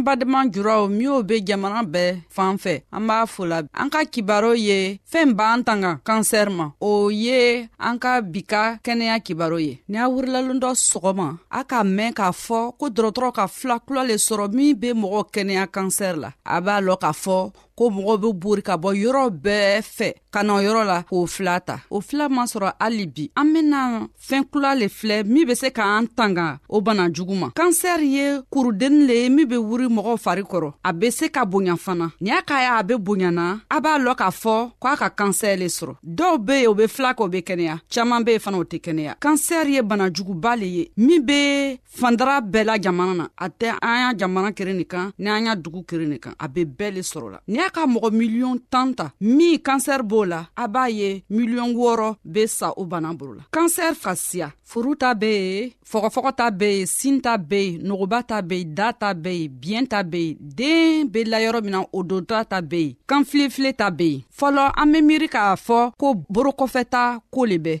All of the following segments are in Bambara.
an badenma jurɔw minw be jamana bɛɛ fan fɛ an b'a fola an ka kibaro ye fɛɛn b'an tanga kansɛri ma o ye an ka bi ka kɛnɛya kibaro ye ni a wurilalon dɔ sɔgɔma a k'a mɛn k'a fɔ ko dɔrɔtɔrɔ ka fila kula le sɔrɔ min be mɔgɔ kɛnɛya kansɛri la a b'a lɔn k'a fɔ ko mɔgɔw be bori ka bɔ yɔrɔ bɛɛ fɛ ka na o yɔrɔ la k'o fila ta o fila ma sɔrɔ hali bi an bena fɛɛn kula le filɛ min be se k'an tanga o bana jugu ma kansɛri ye kurudenni le ye min be wuri mɔgɔw fari kɔrɔ a be se ka bonya fana ni y'a k'a y'a be bonyana a b'a lɔn k'a fɔ ko a ka kansɛri le sɔrɔ dɔw be ye o be fila kɛ o be kɛnɛya caaman be ye fana o tɛ kɛnɛya kansɛri ye bana juguba le ye min be fandara bɛɛ la jamana na a tɛ an y'a jamana kere nin kan ni an y'a dugu kere nin kan a be bɛɛ le sɔrɔ la n'i y'a ka mɔgɔ miliyɔn tan ta min kansɛri b'o la a b'a ye miliyɔn wɔɔrɔ be sa o bana bolo la kansɛri ka siya furu ta be ye fɔgɔfɔgɔ ta be ye sin ta be ye nogoba ta be ye da ta be ye biyɛn ta be ye den be layɔrɔ min na o donta ta be ye kan filefile ta be ye fɔlɔ an be miiri k'a fɔ ko borokɔfɛta koo le bɛ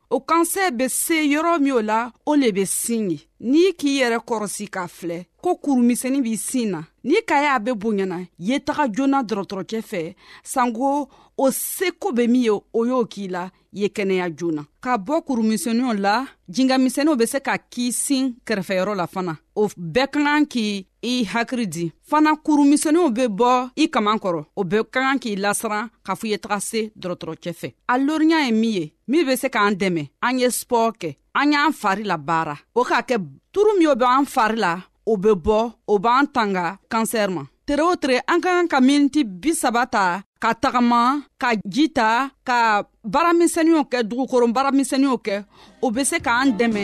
o kansɛ be se yɔrɔ min o la o le be sin ye n'i k'i yɛrɛ kɔrɔsi k'a filɛ ko kurumisɛni b'i sin na n'i ka y'a be bonyana ye taga joona dɔrɔtɔrɔcɛ fɛ sanko o seko be min ye o y'o k'i la ye kɛnɛya joona ka bɔ kurumisɛniw la jingamisɛniw be se ka k'i sin kɛrɛfɛyɔrɔ la fana o bɛɛ ka kan k'i i hakiri di fana kurumisɛniw be bɔ i kaman kɔrɔ o bɛɛ ka kan k'i lasiran k'a fɔ i ye taga se dɔrɔtɔrɔcɛ fɛ a loriya ye min ye min be se k'an dɛmɛ an ye spɔɔ kɛ an y'an fari la baara o k'a kɛ turu min o be an fari la o be bɔ o b'an tanga kansɛr ma tere o tere an ka kan ka miniti bisaba ta ka tagama ka ji ta ka baaramisɛniw kɛ dugukoron baaramisɛniw kɛ o be se k'an dɛmɛ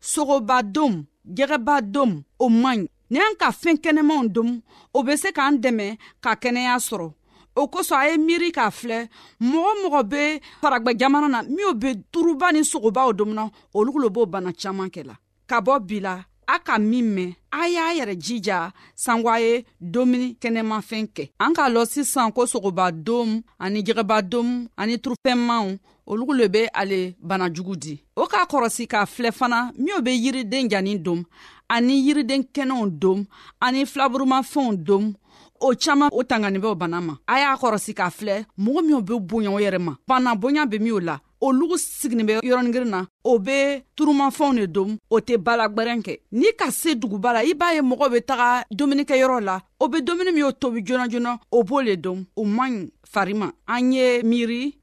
sogoba dom jɛgɛba dom o man ɲi ni an ka fɛn kɛnɛmanw dom o bɛ se k'an dɛmɛ ka kɛnɛya sɔrɔ o kosɔn a ye miiri k'a filɛ mɔgɔ mɔgɔ bɛ faragba jamana na minnu bɛ turuba ni sogobaw domina olu kolo b'o bana caman kɛ la ka bɔ bi la a ka min mɛn a y'a yɛrɛ jija sanko a ye domuni kɛnɛmafɛn kɛ an k'a lɔ sisan ko sogoba dom ani jɛgɛba dom ani turufɛnmanw olugu le be ale bana jugu di o k'a kɔrɔsi k'a filɛ fana minw be yiriden janin dom ani yiriden kɛnɛw dom ani filaburumafɛnw dom o caaman o tangani bɛ o bana ma a y'a kɔrɔsi k'a filɛ mɔgɔ minw be bonya o yɛrɛ ma bana bonya be minw la olugu siginin bɛ yɔrɔningirin na o be turumafɛnw de dom o tɛ balagwɛrɛn kɛ n'i ka se duguba la i b'a ye mɔgɔ be taga dumunikɛyɔrɔ la o be dumuni min o tobi joona joona o b'o le dom o man ɲi fari ma an ye miiri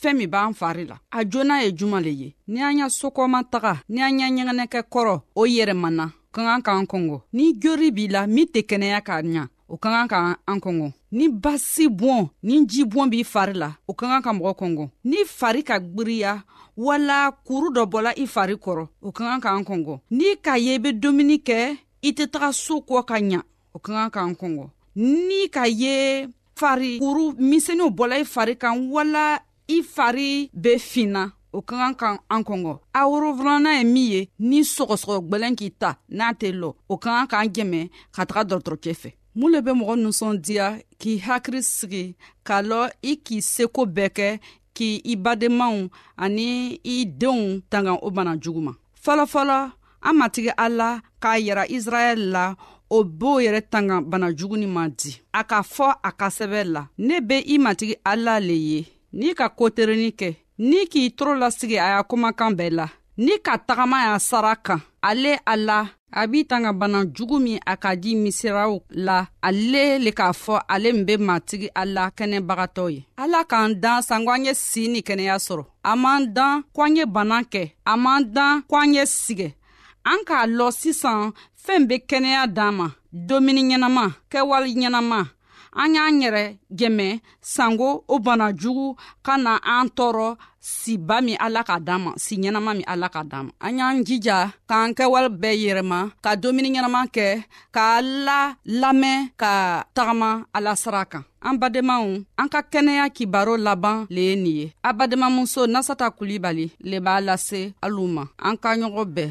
fɛɛn min b'an fari la a joona ye juman le ye ni an y'a sokɔma taga ni an y'a ɲɛgɛnɛkɛ kɔrɔ o yɛrɛmana ka kan k'an kɔngɔ ni jori b'i la min tɛ kɛnɛya k'a ɲa o ka kan ka an kɔngɔ ni basi bɔn ni ji bɔn b'i fari la o ka kan ka mɔgɔ kɔngɔ ni fari ka gbiriya wala kuru dɔ bɔla i fari kɔrɔ o ka kan k'an kɔngɔ n'i k'a ye i bɛ dumuni kɛ i tɛ taga so kɔ ka ɲa o ka kan k'an kɔngɔ ni ka ye fari kuru misɛnninw bɔla i fari kan wala i fari bɛ finna o ka kan ka an kɔngɔ a worofilana ye min ye ni sɔgɔsɔgɔ gwɛlɛn k'i ta n'a tɛ lɔ o ka kan k'an jɛmɛ ka taga dɔgɔtɔrɔkɛ fɛ mun le bɛ mɔgɔ nusɔndiya k'i hakili sigi k'a lɔ i k'i seko bɛɛ kɛ k'i i badenmaw ani i denw tanga o bana jugu ma fɔlɔfɔlɔ an matigi ala k'a yira israɛl la o b'o yɛrɛ tanga bana jugu ni man di a k'a fɔ a ka sɛbɛ la ne be i matigi ala le ye n'i ka koterennin kɛ ni k'i toro lasigi a y'a komakan bɛɛ la ni ka tagama y'a sara kan ale ala a b'i tanga bana jugu min a ka di misiraw la ale le k'a fɔ ale min be matigi a la kɛnɛbagatɔ ye ala k'an dan sanko an ye sii ni kɛnɛya sɔrɔ a m'an dan ko an ye bana kɛ a m'an dan ko an ye sigɛ an k'a lɔ sisan fɛɛn be kɛnɛya d'an ma domuni ɲɛnama kɛwale ɲɛnama an y'an yɛrɛ jɛmɛ sango o bana jugu ka na an tɔɔrɔ siba min ala ka d'an ma si ɲɛnama min ala ka d'an ma an y'an jija k'an kɛwale bɛɛ yɛrɛma ka domuni ɲɛnama kɛ ka la lamɛn ka tagama ala sira kan an badenmaw an ka kɛnɛya kibaro laban le ye nin ye a badenmamuso nasata kulibali le b'a lase alu ma an ka ɲɔgɔn bɛɛ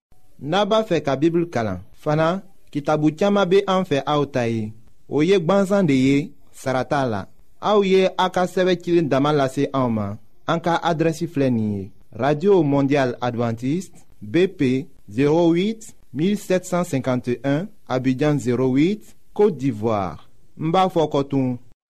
n'a b'a fɛ ka bibulu kalan fana kitabu caman bɛ an fɛ aw ta ye o ye gwansan de ye sara t'a la aw ye a ka sɛbɛn cilen dama lase anw ma an ka adrɛsi filɛ nin ye radio mondial adventiste bp 08 1751 abidjan 08 côte d'ivoire n b'a fɔ kɔtun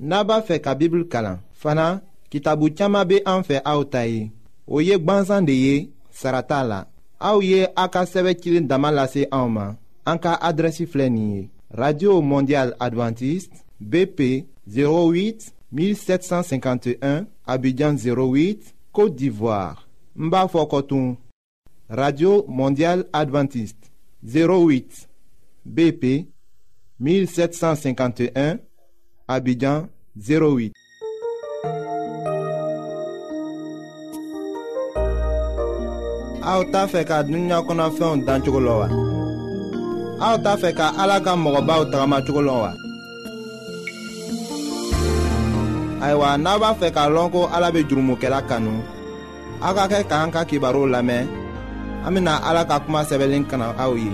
n'a b'a fɛ ka bibulu kalan fana kitabu caman bɛ an fɛ aw ta ye o ye gwansan de ye sara t'a la aw ye a ka sɛbɛn cilen dama lase anw ma an ka adrɛsi filɛ nin ye radio mondial adventiste bp 08 1751 abidjan 08 côte d'ivoire n b'a fɔ kɔtun Radio Mondiale Adventiste 08 BP 1751 Abidjan 08 aw t'a fɛ ka dunuya kɔnɔfɛnw dan cogo la wa aw t'a fɛ ka ala ka mɔgɔbaw tagama cogo la wa ayiwa n'a b'a fɛ k'a lɔn ko ala bɛ jurumokɛla kanu aw ka kɛ k'an ka kibaruw lamɛn an bena ala ka kuma sɛbɛlen kana aw ye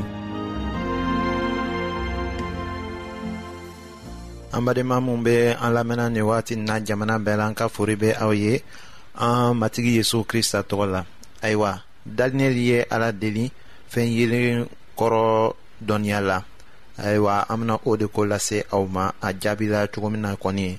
an badenma minw be an lamɛnna nin wagati na jamana bɛɛ la an ka fori be aw ye an matigi yezu krista tɔgɔ la ayiwa daninɛli ye ala deli fɛn yelen kɔrɔ dɔnniya la ayiwa an bena o de ko lase aw ma a jaabila cogo min na kɔni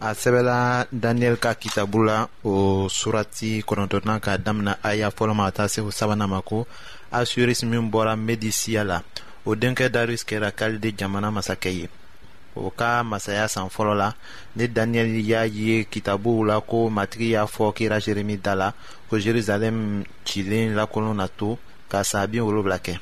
a sɛbɛla daniyɛli ka kitabu la o surati kɔnɔntɔnnan ka damina aya fɔlɔ ma ka taa se o sabanan ma ko asuerisi min bɔra medisiya la o denkɛ darius kɛra kalide jamana masakɛ ye o ka masaya san fɔlɔ la ne daniyɛli y'a ye kitabuw la ko matigi y'a fɔ kira jeremi da la ko jerusalɛm cilen lakolon na to ka saa bin wolonwula kɛ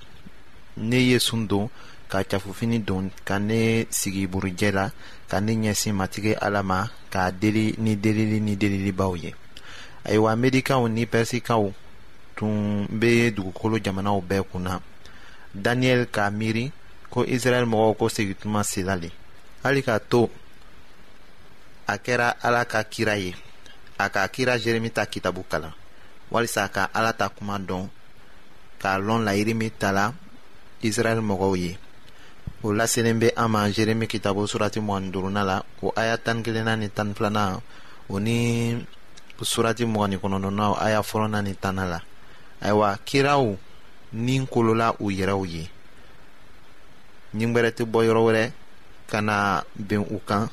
ne ye sun don ka cafufini don ka ne sigi burujɛ la ka ne ɲɛsin matigi ala ma k'a deli ni delili ni delilibaw ye ayiwa amerikanw ni pɛrisikanw tun bɛ dugukolo jamanaw bɛɛ kun na daniyɛli k'a miiri ko israɛl mɔgɔw ko segintuma sela le hali k'a to a kɛra ala ka kira ye a ka kira jeremi ta kitabu kalan walisa ka ala ta kuma dɔn k'a lɔn layiri min tala israɛl mɔgɔw ye o laselen bɛ an ma jeremi kitabo surati mugan duruna la o aya tan kelenna ni tan filanan o ni surati mugan ni kɔnɔntɔnnaw aya fɔlɔna ni tanna la ayiwa kiraw ni kolola u yɛrɛw ye ɲingbɛrɛ tɛ bɔ yɔrɔ wɛrɛ ka na bɛn u kan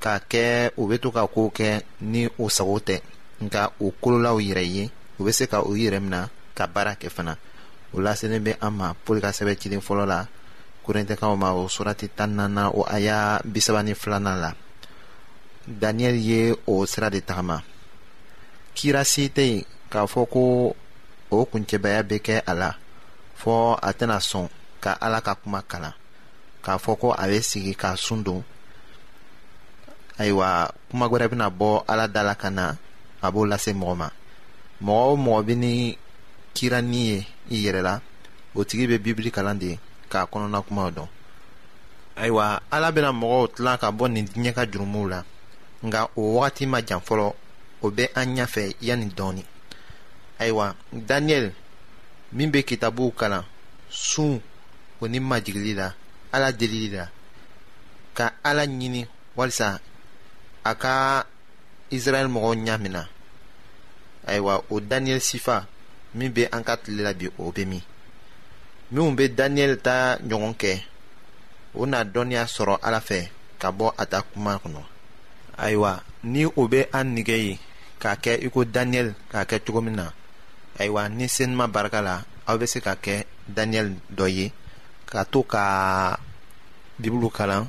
k'a kɛ u bɛ to ka kow kɛ ni u sago tɛ nka u kololaw yɛrɛ ye u bɛ se ka u yɛrɛ minɛ ka baara kɛ fana o laselen bɛ an ma poli ka sɛbɛn cilen fɔlɔ la korintɛkaw ma o surati tan nana o aya bisaba ni filanan la daniyɛl ye o sira de tagama kira si tɛ yen k'a fɔ ko o kuncɛbaya bɛ kɛ a la fɔ a tɛna sɔn ka ala ka kuma kalan k'a fɔ ko a bɛ sigi k'a sun don ayiwa kuma wɛrɛ bɛna bɔ ala da la ka na a b'o lase mɔgɔ ma mɔgɔ o mɔgɔ bɛ ni kira ni ye i yɛrɛ la o tigi bɛ bibili kalan de k'a kɔnɔna kumaw dɔn ayiwa ala bɛna mɔgɔw tilan ka bɔ nin diɲɛ ka jurumuw la nka o wagati ma jan fɔlɔ o bɛ an ɲɛfɛ yanni dɔɔnin ayiwa daniyɛli min bɛ kitabuw kalan sun o ni majigili la ala delili la ka ala ɲini walisa a ka israɛl mɔgɔw ɲa min na ayiwa o daniyɛli sifa min bɛ an ka tile la bi o bɛ min minnu bɛ daniyɛli ta ɲɔgɔn kɛ o na dɔnniya sɔrɔ ala fɛ ka bɔ a ta kuma kɔnɔ ayiwa ni o bɛ an nige ye k'a kɛ i ko daniyɛli k'a kɛ cogo min na ayiwa ni senuma barika la aw bɛ se ka kɛ daniyɛli dɔ ye ka to ka bibulu kalan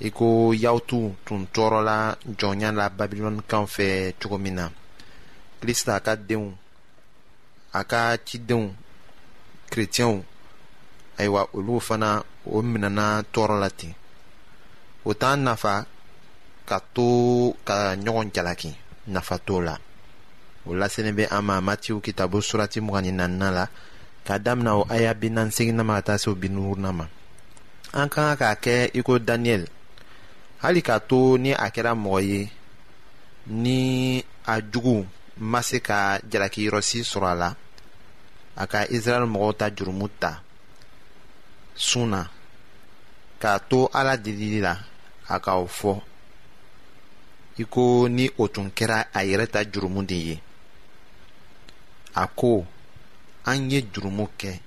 i ko yawutu tun tɔɔrɔla jɔnya la babilɔnikaw fɛ cogo min na krista ka denw a ka cidenw kretiyɛnw ayiwa olu fana o minɛna tɔɔrɔ la ten o t'an nafa ka to ka ɲɔgɔn jalaki nafa t'o la o laselen bɛ an ma matiw kitabo surati mugan ni naaninan la k'a damina o aya bi naani seginna ma ka taa se o bi nuuruna ma an ka kan k'a kɛ i ko daniyɛli hali k'a to ni a kɛra mɔgɔ ye ni a jugu ma se ka jalakiyɔrɔsi sɔrɔ a la a ka israɛl mɔgɔw ta jurumu ta sun na k'a to ala delili la a ka o fɔ i ko ni o tun kɛra a yɛrɛ ta jurumu de ye a ko an ye jurumu kɛ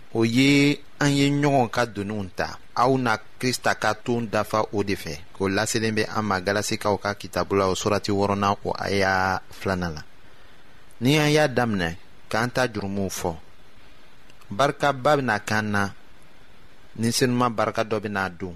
o ye an ye ɲɔgɔn ka doniw ta aw na krista ka ton dafa o de fɛ o laselen bɛ an ma galasikaw ka kitabu la o surati wɔɔrɔna o a y'a filanan la ni an y'a daminɛ k'an ta jurumuw fɔ barikaba bɛna k'an na ni senuma barika dɔ bɛna don